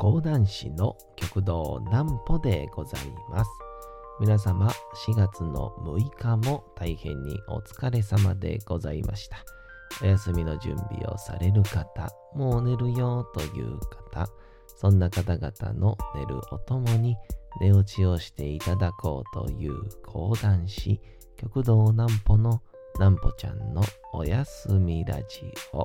講談師の極道南歩でございます。皆様、4月の6日も大変にお疲れ様でございました。お休みの準備をされる方、もう寝るよという方、そんな方々の寝るおともに寝落ちをしていただこうという講談師、極道南歩の南歩ちゃんのおやすみラジオ。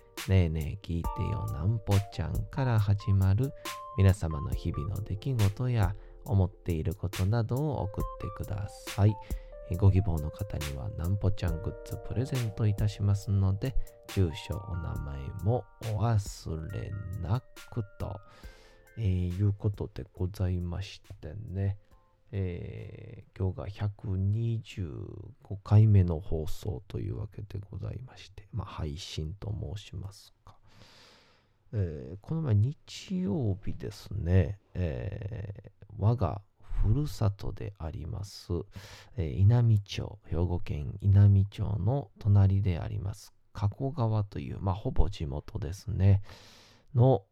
ねえねえ聞いてよなんぽちゃんから始まる皆様の日々の出来事や思っていることなどを送ってください。ご希望の方にはなんぽちゃんグッズプレゼントいたしますので、住所、お名前もお忘れなくと、えー、いうことでございましてね。えー、今日が125回目の放送というわけでございまして、まあ、配信と申しますか。えー、この前日曜日ですね、えー、我がふるさとであります、えー、稲美町、兵庫県稲美町の隣であります、加古川という、まあ、ほぼ地元ですね、の、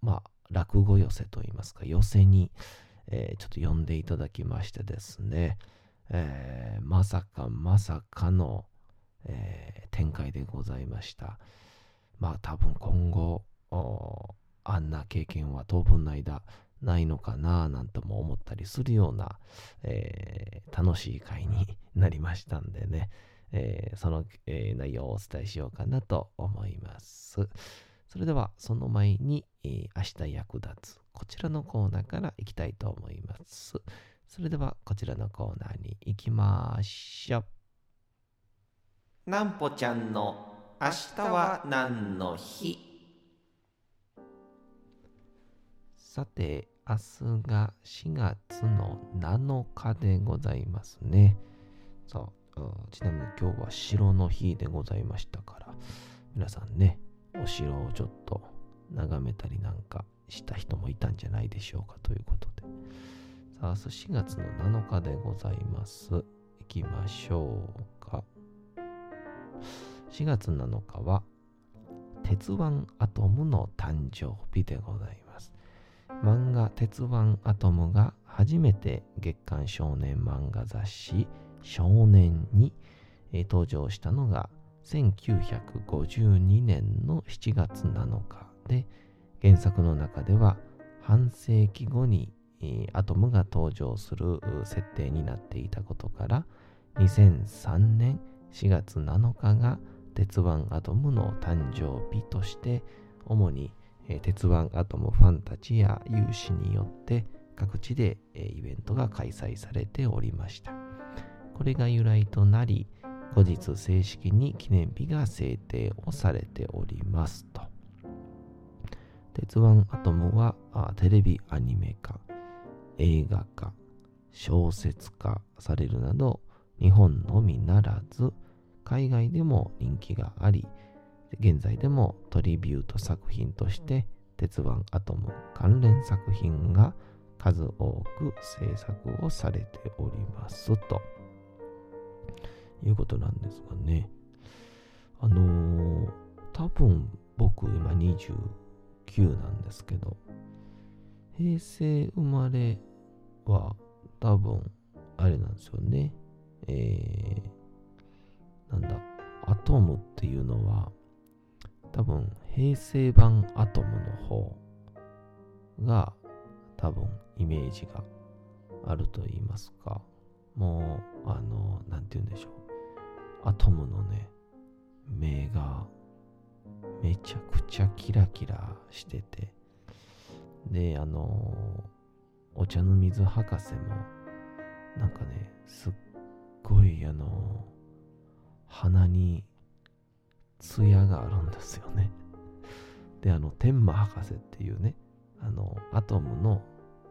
まあ、落語寄せといいますか、寄せに、えー、ちょっと読んでいただきましてですね、えー、まさかまさかの、えー、展開でございました。まあ多分今後、あんな経験は当分の間ないのかななんとも思ったりするような、えー、楽しい会になりましたんでね、えー、その、えー、内容をお伝えしようかなと思います。それではその前に、えー、明日役立つこちらのコーナーからいきたいと思います。それではこちらのコーナーに行きましょう。なんぽちゃんの明日は何の日？さて、明日が4月の7日でございますね。さあ、ちなみに今日は城の日でございましたから、皆さんね、お城をちょっと眺めたりなんかした人もいたんじゃないでしょうかということで。さあ、明日4月の7日でございます。行きましょうか。4月7日は、鉄腕アトムの誕生日でございます。漫画鉄腕アトムが初めて月刊少年漫画雑誌少年に、え登場したのが1952年の7月7日で、原作の中では半世紀後にアトムが登場する設定になっていたことから2003年4月7日が鉄腕アトムの誕生日として主に鉄腕アトムファンたちや有志によって各地でイベントが開催されておりました。これが由来となり後日正式に記念日が制定をされておりますと。鉄腕アトムはテレビアニメ化、映画化、小説化されるなど日本のみならず海外でも人気があり現在でもトリビュート作品として鉄腕アトム関連作品が数多く制作をされております。ということなんですがね。あのー、多分僕今20 9なんですけど、平成生まれは多分、あれなんですよね。えー、なんだ、アトムっていうのは、多分、平成版アトムの方が、多分、イメージがあると言いますか、もう、あの、なんて言うんでしょう。アトムのね、目がめちゃくちゃキラキラしてて、で、あの、お茶の水博士も、なんかね、すっごい、あの、鼻に艶があるんですよね。で、あの、天馬博士っていうね、あの、アトムの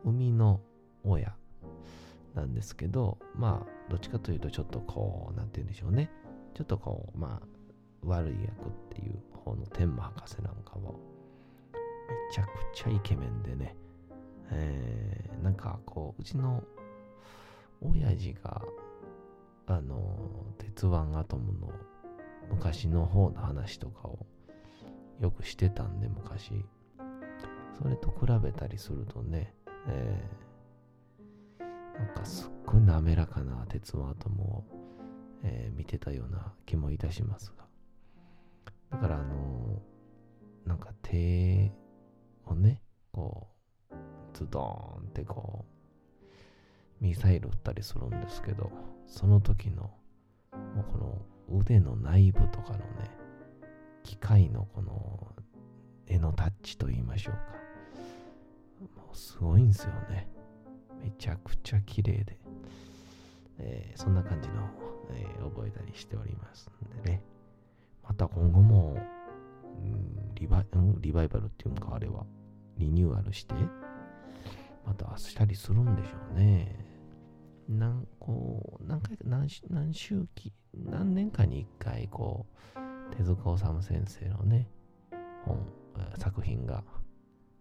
生みの親なんですけど、まあ、どっちかというと、ちょっとこう、なんて言うんでしょうね。ちょっとこう、まあ、悪い役っていう方の天馬博士なんかも、めちゃくちゃイケメンでね、えー、なんかこう、うちの親父が、あの、鉄腕アトムの昔の方の話とかをよくしてたんで、昔。それと比べたりするとね、えー、なんかすっごい滑らかな鉄腕アトムを、えー、見てたような気もいたしますが。だからあのー、なんか手をね、こう、ズドーンってこう、ミサイル撃ったりするんですけど、その時の、もうこの腕の内部とかのね、機械のこの絵のタッチと言いましょうか。もうすごいんですよね。めちゃくちゃ綺麗で。えー、そんな感じの、えー、覚えたりしておりますんでね。また今後も、うん、リバイ、うん、リバイバルっていうか、あれは、リニューアルして、またしたりするんでしょうね。何こう何回か何何周期何年かに一回こう手塚治虫先生のね本作品が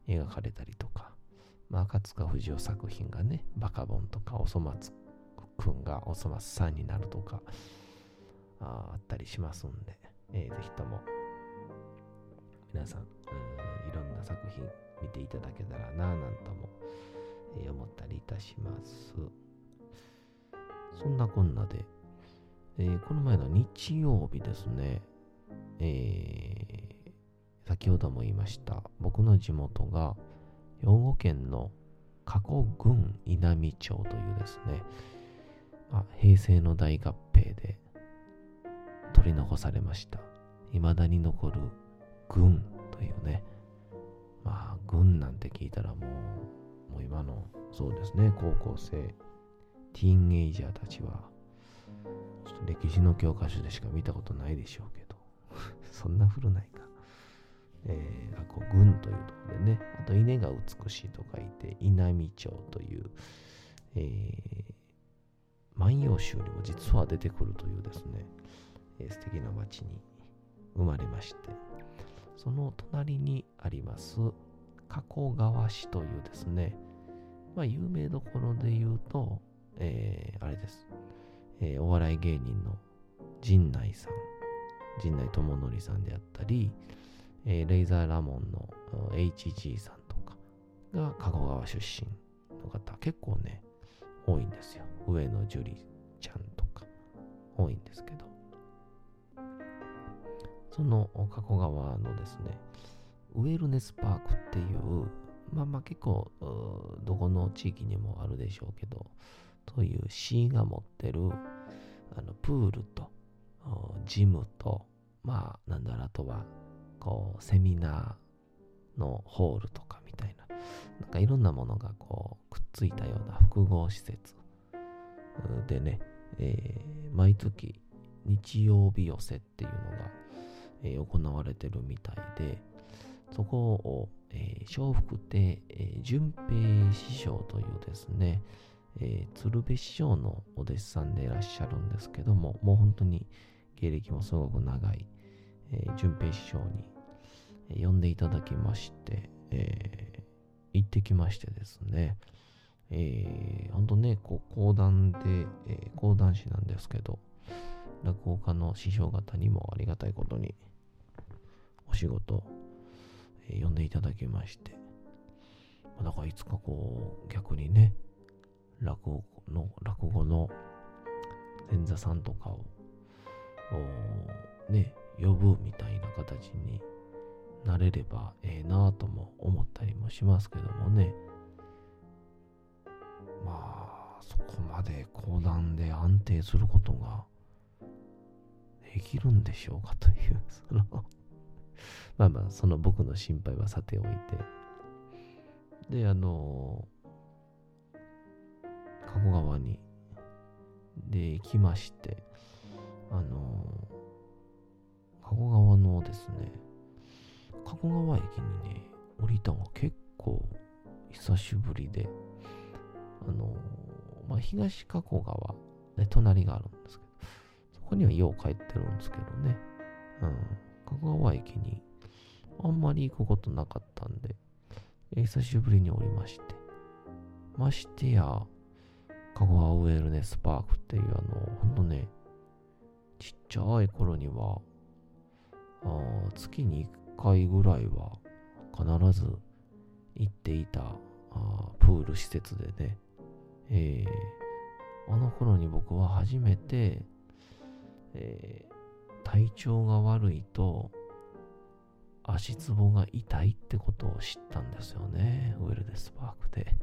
描かれたりとか、まあ、赤塚不二夫作品がねバカボンとかおそ松くんがおそ松さんになるとかああったりしますんで、えー、ぜひとも皆さん、いろんな作品見ていただけたらなぁなんとも、えー、思ったりいたします。そんなこんなで、えー、この前の日曜日ですね、えー、先ほども言いました、僕の地元が兵庫県の加古郡稲美町というですね、あ平成の大合併で取り残されました。未だに残る軍というね、まあ、軍なんて聞いたらもう、もう今の、そうですね、高校生、ティーンエイジャーたちは、ちょっと歴史の教科書でしか見たことないでしょうけど、そんな古ないか。えー、あこう軍というところでね、あと稲が美しいと書いて、稲美町という、えー、万葉集にも実は出てくるというですね、え、素敵な町に生まれまして、その隣にあります、加古川市というですね、まあ、有名どころで言うと、えー、あれです、えー、お笑い芸人の陣内さん、陣内智則さんであったり、えー、レイザーラモンの HG さんとかが加古川出身の方、結構ね、多いんですよ。上野樹里ちゃんとか多いんですけど。その加古川のですね、ウェルネスパークっていう、まあまあ結構、どこの地域にもあるでしょうけど、という市が持ってる、あの、プールと、ジムと、まあ、なんだろう、あとは、こう、セミナーのホールとかみたいな、なんかいろんなものがこう、くっついたような複合施設でね、えー、毎月日曜日寄せっていうのが、え、行われてるみたいで、そこを、えー、笑福亭、えー、淳平師匠というですね、えー、鶴瓶師匠のお弟子さんでいらっしゃるんですけども、もう本当に芸歴もすごく長い、えー、淳平師匠に、呼んでいただきまして、えー、行ってきましてですね、えー、本当ね、こう講談で、えー、講談師なんですけど、落語家の師匠方にもありがたいことにお仕事、えー、呼んでいただきまして、だからいつかこう逆にね、落語の、落語の前座さんとかを、ね、呼ぶみたいな形になれればええなぁとも思ったりもしますけどもね。まあ、そこまで講談で安定することができるんでしょうかという、その まあまあ、その僕の心配はさておいて。で、あの、加古川に、で、行きまして、あの、加古川のですね、加古川駅にね、降りたのが結構久しぶりで、あのまあ、東加古川、ね、隣があるんですけど、ここにはよう帰ってるんですけどね、うん、加古川駅にあんまり行くことなかったんで、久しぶりに降りまして、ましてや、加古川ウェルネスパークっていうあの、ほんとね、ちっちゃい頃には、あ月に1回ぐらいは必ず行っていたあプール施設でね、えー、あの頃に僕は初めて、えー、体調が悪いと足つぼが痛いってことを知ったんですよね。ウェルネスパークで。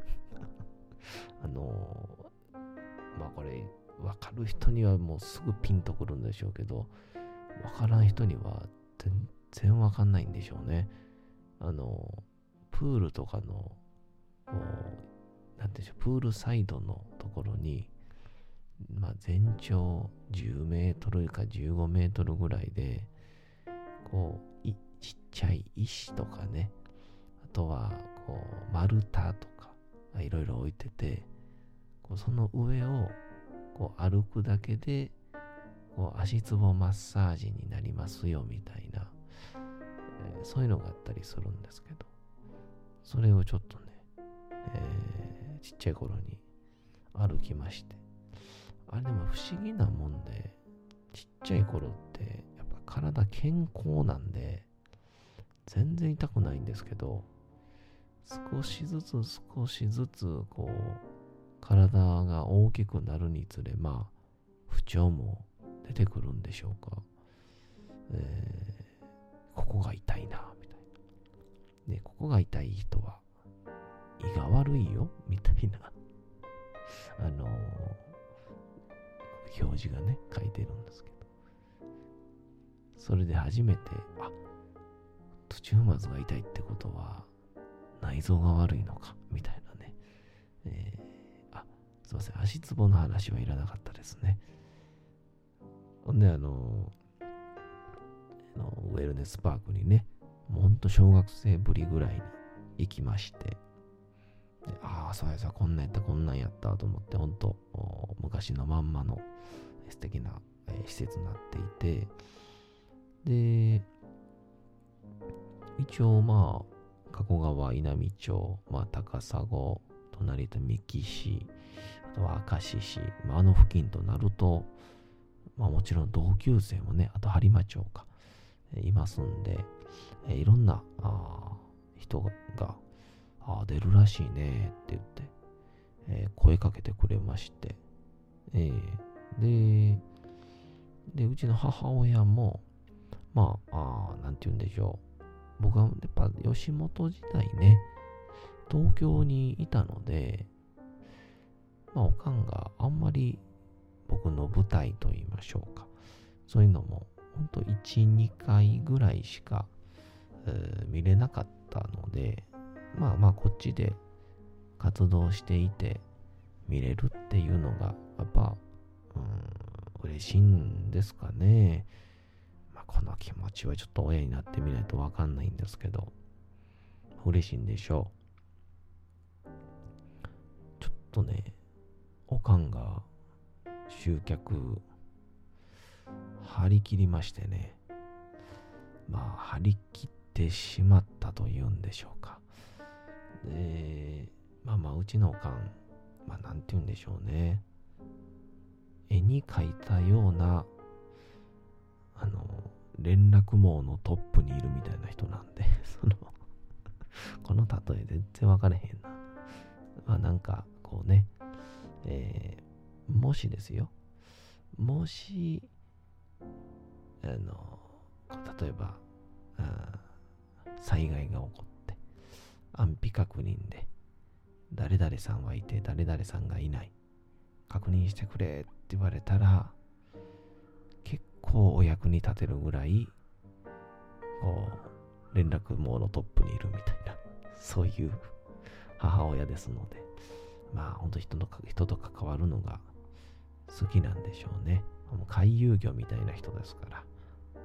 あのー、まあこれ、わかる人にはもうすぐピンとくるんでしょうけど、わからん人には全然わかんないんでしょうね。あの、プールとかの、なんていうんでしょう、プールサイドのところに、まあ、全長10メートルか15メートルぐらいで、こう、ちっちゃい石とかね、あとは、こう、丸太とか、いろいろ置いてて、こうその上を、こう、歩くだけで、こう、足つぼマッサージになりますよ、みたいな、えー、そういうのがあったりするんですけど、それをちょっとね、えー、ちっちゃい頃に歩きまして、あれでも不思議なもんで、ちっちゃい頃って、やっぱ体健康なんで、全然痛くないんですけど、少しずつ少しずつ、こう、体が大きくなるにつれ、まあ、不調も出てくるんでしょうか。えー、ここが痛いな、みたいな。で、ここが痛い人は、胃が悪いよ、みたいな、あのー、表示がね、書いてるんですけど。それで初めて、あ、途中まずが痛いってことは、内臓が悪いのか、みたいなね。えー、あ、すいません。足つぼの話はいらなかったですね。ほんで、あの、あのウェルネスパークにね、もうほんと小学生ぶりぐらいに行きまして、ああ、そうやさ、こんなんやった、こんなんやったと思って、ほんと昔のまんまの素敵な、えー、施設になっていて、で、一応まあ、加古川稲美町、まあ、高砂、隣と三木市、あとは明石市、まあ、あの付近となると、まあもちろん同級生もね、あと播磨町か、いますんで、えー、いろんな人があ出るらしいねって言って、えー、声かけてくれまして、えー、で、で、うちの母親も、まあ、あなんて言うんでしょう。僕はやっぱ吉本時代ね、東京にいたので、まあ、おかんがあんまり僕の舞台と言いましょうか。そういうのも、ほんと1、2回ぐらいしか、えー、見れなかったので、まあまあこっちで活動していて見れるっていうのが、やっぱ、うん、嬉しいんですかね。まあこの気持ちはちょっと親になってみないとわかんないんですけど、嬉しいんでしょう。ちょっとね、おかんが集客張り切りましてねまあ張り切ってしまったというんでしょうかでまあまあうちのおかんまあなんて言うんでしょうね。絵に描いたようなあの連絡網のトップにいるみたいな人なんで そのこの例え全然分かれへんな。まあなんかこうねえー、もしですよ。もしあの例えば災害が起こ安否確認で誰々さんはいて誰々さんがいない確認してくれって言われたら結構お役に立てるぐらいこう連絡網のトップにいるみたいなそういう母親ですのでまあ本当人の人と関わるのが好きなんでしょうね。もう回遊魚みたいな人ですから。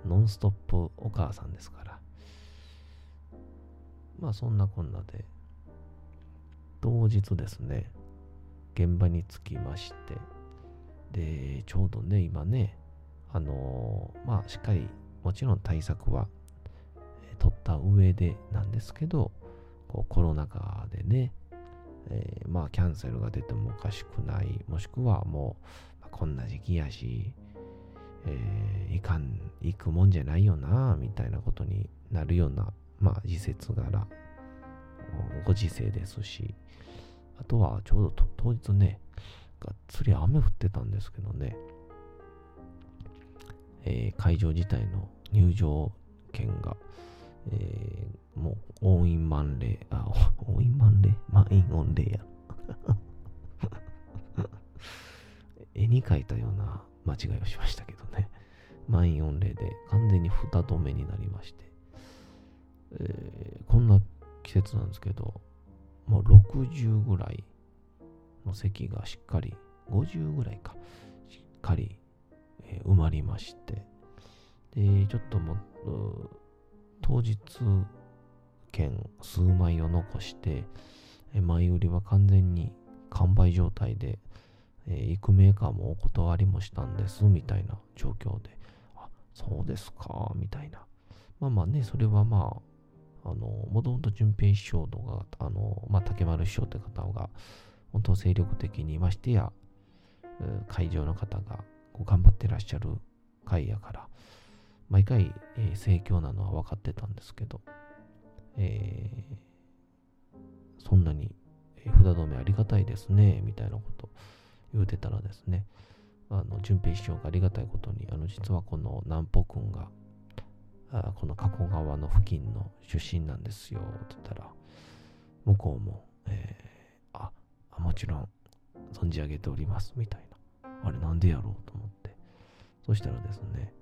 ノンストップお母さんですから。まあそんなこんなで、当日ですね、現場に着きまして、で、ちょうどね、今ね、あのー、まあしっかり、もちろん対策は、え、取った上でなんですけど、こうコロナ禍でね、えー、まあキャンセルが出てもおかしくない、もしくはもう、まあ、こんな時期やし、えー、いかん、行くもんじゃないよな、みたいなことになるような、まあ時節柄、ご時世ですし、あとはちょうど当日ね、がっつり雨降ってたんですけどね、えー、会場自体の入場券が、えー、もう、応印満礼、あ、応印満礼満員御礼や。絵に描いたような間違いをしましたけどね。満員御礼で完全に蓋止めになりまして、えー、こんな季節なんですけど、もう60ぐらいの席がしっかり、50ぐらいか、しっかり、えー、埋まりまして、で、ちょっともっと、当日券数枚を残して、前売りは完全に完売状態で、えー、行くメーカーもお断りもしたんです、みたいな状況で、あ、そうですか、みたいな。まあまあね、それはまあ、あの、もともと淳平師匠とか、あの、まあ、竹丸師匠って方が、本当精力的に、ましてや、会場の方がこう頑張ってらっしゃる会やから、毎回、えー、盛況なのは分かってたんですけど、えー、そんなに、えー、札止めありがたいですね、みたいなこと言うてたらですね、あの、淳平師匠がありがたいことに、あの、実はこの南北君が、この加古川の付近の出身なんですよ、って言ったら、向こうも、えー、あ、もちろん存じ上げております、みたいな。あれなんでやろう？と思って。そしたらですね、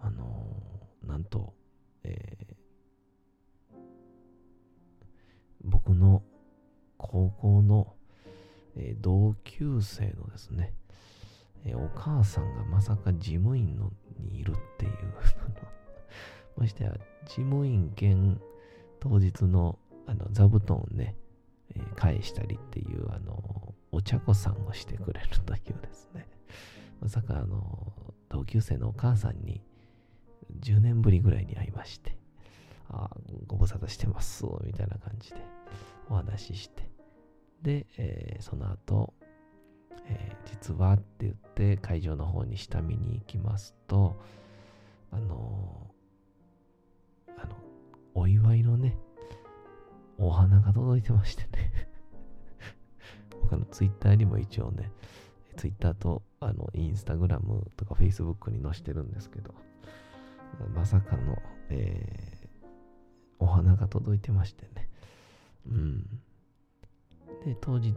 あのー、なんと、えー、僕の高校の、えー、同級生のですね、えお母さんがまさか事務員のにいるっていうましてや、事務員兼当日のあの座布団をね、え返したりっていう、あの、お茶子さんをしてくれるというですね、まさかあの、同級生のお母さんに10年ぶりぐらいに会いまして、あご無沙汰してます、みたいな感じでお話しして、で、えー、その後、えー、実はって言って会場の方に下見に行きますと、あの、お祝いのね、お花が届いてましてね 僕のツイッターにも一応ね、ツイッターとあのインスタグラムとかフェイスブックに載せてるんですけど、まさかの、えー、お花が届いてましてね。うん。で、当日、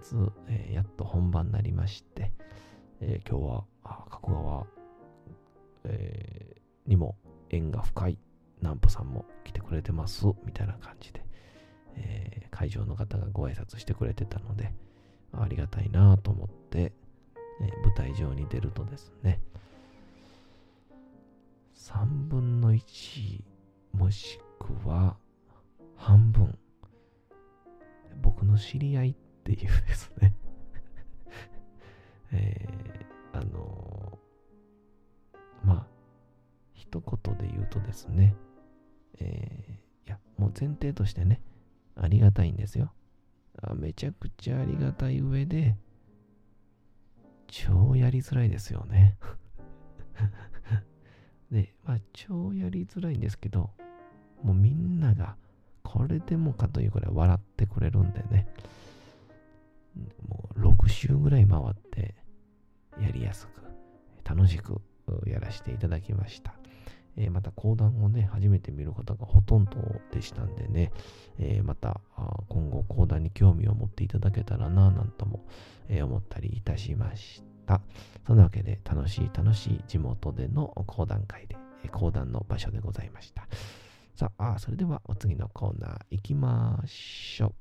えー、やっと本番になりまして、えー、今日は、あ加古川、えー、にも縁が深い南畝さんも来てくれてます、みたいな感じで、えー、会場の方がご挨拶してくれてたので、ありがたいなと思って、えー、舞台上に出るとですね、3分の1もしくは半分僕の知り合いっていうですね えー、あの、まあ一言で言うとですね、えー、いやもう前提としてねありがたいんですよ。あめちゃくちゃありがたい上で超やりづらいですよね。で、まあ、超やりづらいんですけど、もうみんなが、これでもかというくらい笑ってくれるんでね、もう6週ぐらい回って、やりやすく、楽しくやらせていただきました。えー、また講談をね、初めて見る方がほとんどでしたんでね、えー、また今後講談に興味を持っていただけたらな、なんとも、えー、思ったりいたしました。そんなわけで楽しい楽しい地元での講談会で、講談の場所でございました。さあ、それではお次のコーナー行きましょう。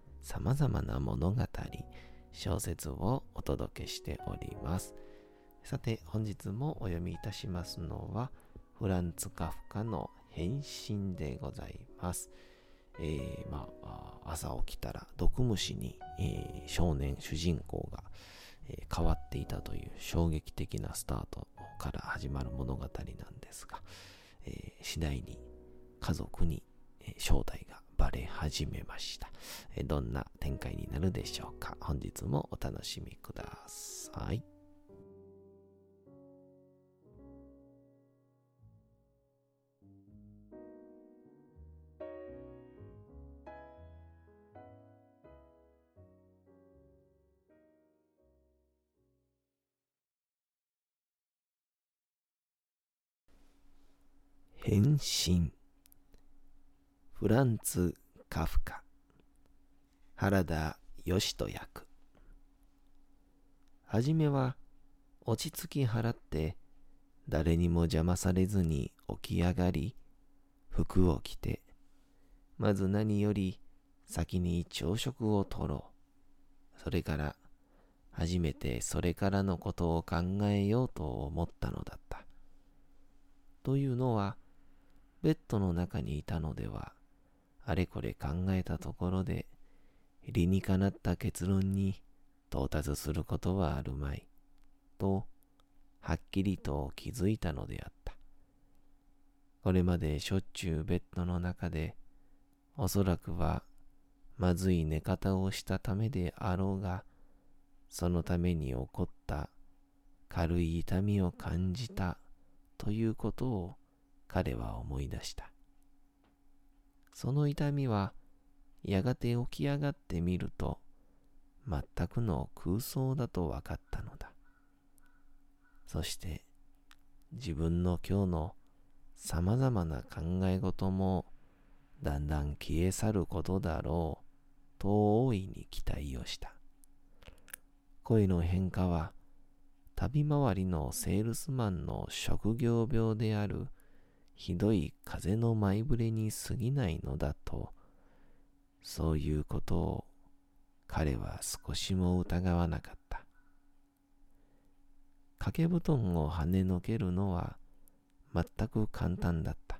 様々な物語、小説をお届けしております。さて、本日もお読みいたしますのは、フランツ・カフカの変身でございます。えー、まあ、朝起きたら毒虫に、えー、少年、主人公が、えー、変わっていたという衝撃的なスタートから始まる物語なんですが、え次第に家族に、え正体がバレ始めました、どんな展開になるでしょうか？本日もお楽しみください。変身。フランツ・カフカ。原田義人役。はじめは落ち着き払って誰にも邪魔されずに起き上がり服を着てまず何より先に朝食をとろう。それから初めてそれからのことを考えようと思ったのだった。というのはベッドの中にいたのではあれこれ考えたところで、理にかなった結論に到達することはあるまい、と、はっきりと気づいたのであった。これまでしょっちゅうベッドの中で、おそらくはまずい寝方をしたためであろうが、そのために起こった軽い痛みを感じたということを彼は思い出した。その痛みはやがて起き上がってみると全くの空想だと分かったのだ。そして自分の今日の様々な考え事もだんだん消え去ることだろうと大いに期待をした。声の変化は旅回りのセールスマンの職業病であるひどい風の前触れに過ぎないのだと、そういうことを彼は少しも疑わなかった。掛け布団を跳ねのけるのは全く簡単だった。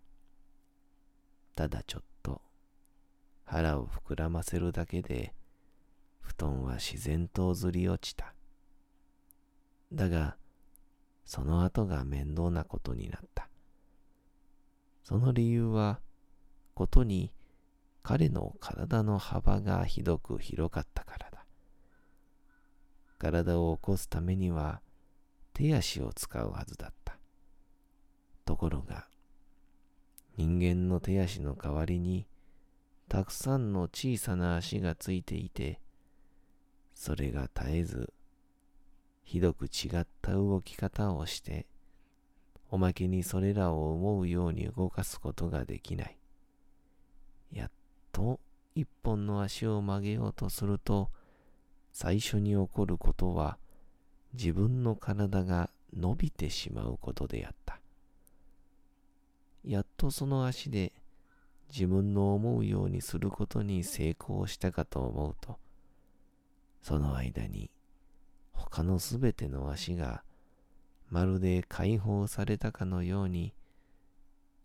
ただちょっと腹を膨らませるだけで布団は自然とずり落ちた。だが、その後が面倒なことになった。その理由は、ことに彼の体の幅がひどく広かったからだ。体を起こすためには手足を使うはずだった。ところが、人間の手足の代わりにたくさんの小さな足がついていて、それが絶えず、ひどく違った動き方をして、おまけにそれらを思うように動かすことができない。やっと一本の足を曲げようとすると、最初に起こることは自分の体が伸びてしまうことであった。やっとその足で自分の思うようにすることに成功したかと思うと、その間に他のすべての足がまるで解放されたかのように、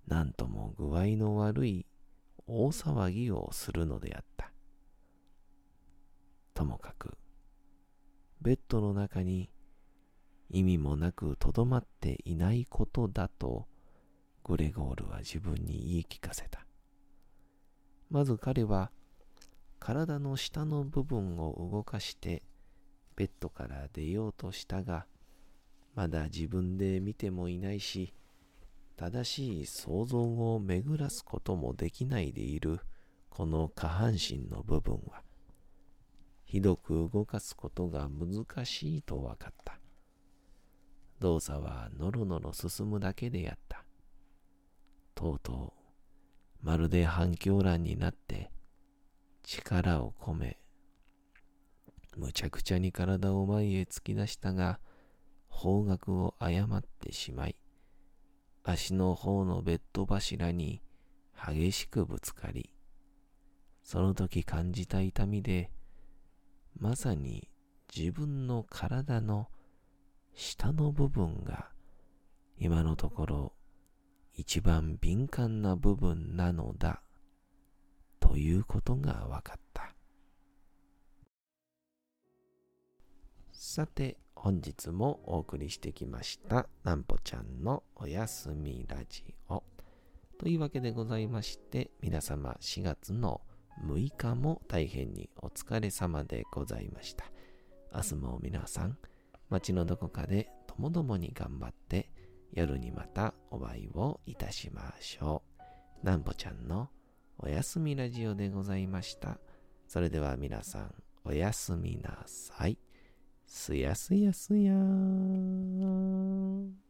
なんとも具合の悪い大騒ぎをするのであった。ともかく、ベッドの中に意味もなくとどまっていないことだと、グレゴールは自分に言い聞かせた。まず彼は、体の下の部分を動かして、ベッドから出ようとしたが、まだ自分で見てもいないし、正しい想像を巡らすこともできないでいるこの下半身の部分は、ひどく動かすことが難しいと分かった。動作はのろのろ進むだけでやった。とうとう、まるで反響欄になって力を込め、むちゃくちゃに体を前へ突き出したが、方角を誤ってしまい、足の方のベッド柱に激しくぶつかり、その時感じた痛みで、まさに自分の体の下の部分が今のところ一番敏感な部分なのだということが分かった。さて、本日もお送りしてきました、なんぽちゃんのおやすみラジオ。というわけでございまして、皆様4月の6日も大変にお疲れ様でございました。明日も皆さん、街のどこかでともどもに頑張って、夜にまたお会いをいたしましょう。なんぽちゃんのおやすみラジオでございました。それでは皆さん、おやすみなさい。すやすやすやーん。